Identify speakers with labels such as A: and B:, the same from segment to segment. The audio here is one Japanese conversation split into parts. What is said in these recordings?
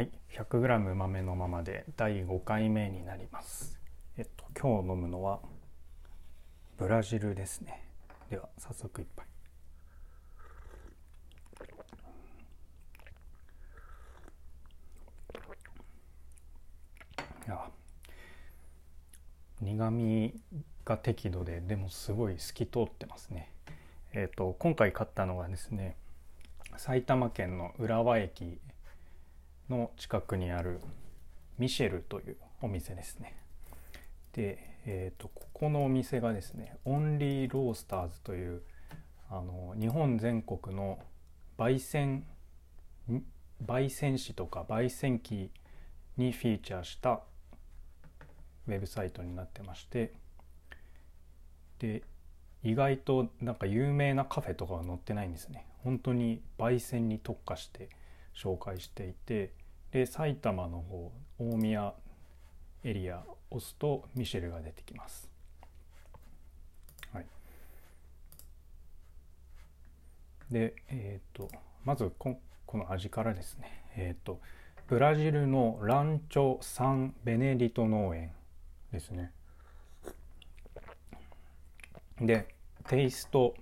A: はい。100g 豆のままで第5回目になります。えっと今日飲むのはブラジルですね。では早速一杯。い苦味が適度ででもすごい透き通ってますね。えっと今回買ったのがですね埼玉県の浦和駅の近くにあるミシェルというお店ですね。で、えーと、ここのお店がですねオンリーロースターズというあの日本全国の焙煎焙煎紙とか焙煎機にフィーチャーしたウェブサイトになってましてで意外となんか有名なカフェとかは載ってないんですね。本当に焙煎に特化して紹介していてで埼玉の方大宮エリア押すとミシェルが出てきます。はい、で、え、ー、とまずここの味からですね、えっ、ー、とブラジルのランチョ・サン・ベネディト農園ですね。でテイスト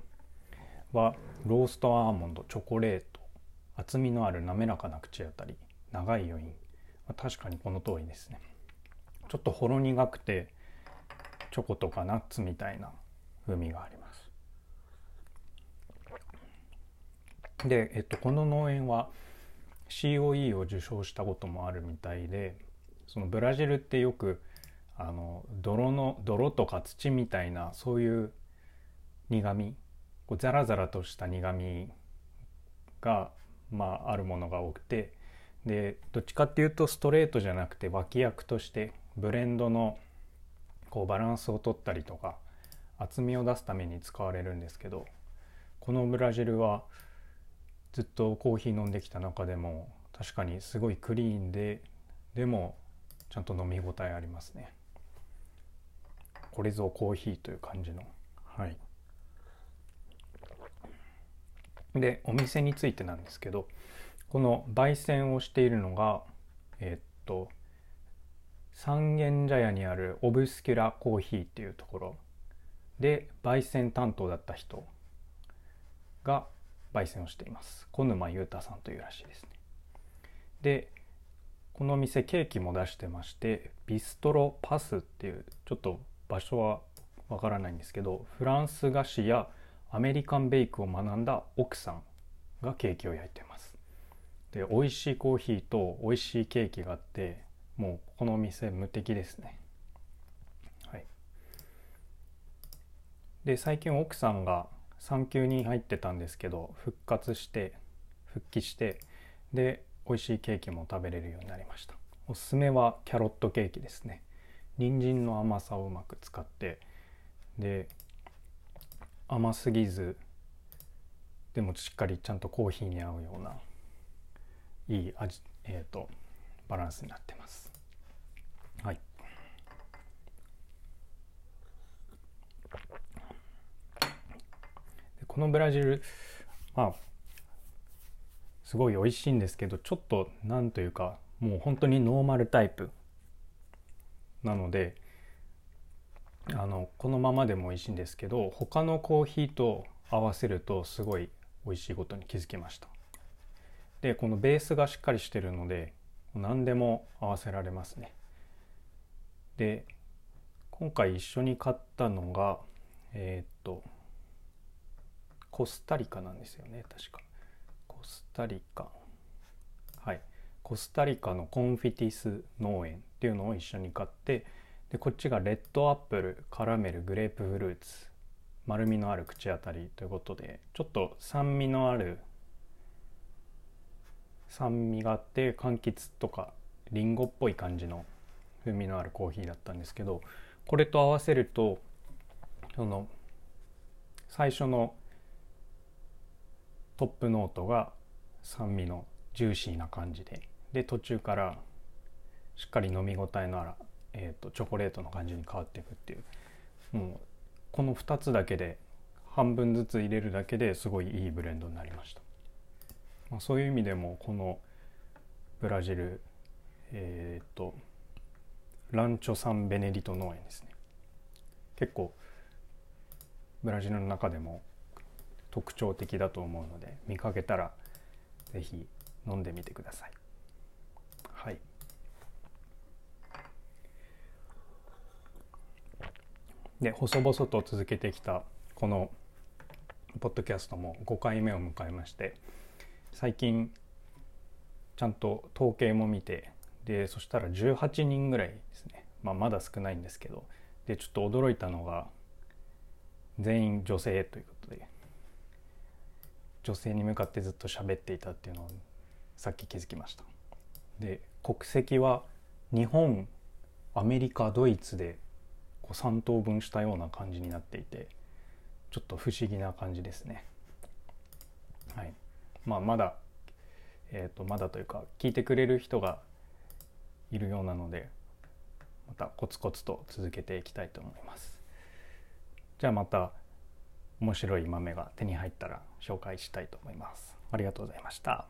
A: はローストアーモンドチョコレート厚みのある滑らかな口当たり長い余韻、まあ、確かにこの通りですね。ちょっとほろ苦くてチョコとかナッツみたいな風味があります。で、えっと、この農園は COE を受賞したこともあるみたいでそのブラジルってよくあの泥の泥とか土みたいなそういう苦みこうザラザラとした苦みが、まあ、あるものが多くてでどっちかっていうとストレートじゃなくて脇役としてブレンドのこうバランスを取ったりとか厚みを出すために使われるんですけどこのブラジルはずっとコーヒー飲んできた中でも確かにすごいクリーンででもちゃんと飲み応えありますね。これぞコーヒーという感じの。はい。でお店についてなんですけどこの焙煎をしているのがえっと三軒茶屋にあるオブスキュラコーヒーっていうところ。で焙煎担当だった人が焙煎をしています。小沼裕太さんというらしいですね。でこの店ケーキも出してましてビストロパスっていうちょっと場所はわからないんですけどフランス菓子やアメリカンベイクを学んだ奥さんがケーキを焼いてます。で美味しいコーヒーと美味しいケーキがあってもうこのお店無敵ですね。はい。で最近奥さんが産休に入ってたんですけど復活して復帰してで美味しいケーキも食べれるようになりました。おすすめはキャロットケーキですね。人参の甘さをうまく使ってで甘すぎずでもしっかりちゃんとコーヒーに合うようないい味、えーと、バランスになってます。はい。このブラジルまあすごい美味しいんですけどちょっとなんというかもう本当にノーマルタイプなのであのこのままでも美味しいんですけど他のコーヒーと合わせるとすごい美味しいことに気づきましたでこのベースがしっかりしてるので何でも合わせられますね。で今回一緒に買ったのがえー、っとコスタリカなんですよね確か。コスタリカ。はい。コスタリカのコンフィティス農園っていうのを一緒に買ってでこっちがレッドアップルカラメルグレープフルーツ丸みのある口当たりということでちょっと酸味のある酸味があって柑橘とかりんごっぽい感じの風味のあるコーヒーだったんですけどこれと合わせるとその最初のトップノートが酸味のジューシーな感じでで途中からしっかり飲み応えのある、えーと、チョコレートの感じに変わっていくっていうもうこの2つだけで半分ずつ入れるだけですごいいいブレンドになりました。まあ、そういう意味でもこのブラジルえっ、とランチョ・サン・ベネディト農園ですね。結構ブラジルの中でも特徴的だと思うので見かけたら是非飲んでみてください。はい。で細々と続けてきたこのポッドキャストも5回目を迎えまして最近ちゃんと統計も見てでそしたら18人ぐらいですね、まあ、まだ少ないんですけど。でちょっと驚いたのが全員女性ということで。女性に向かってずっと喋っていたっていうのをさっき気づきました。で国籍は日本アメリカドイツでこう3等分したような感じになっていてちょっと不思議な感じですね。はい。まあまだえーと、まだというか聞いてくれる人がいるようなのでまたコツコツと続けていきたいと思います。じゃあまた面白い豆が手に入ったら紹介したいと思います。ありがとうございました。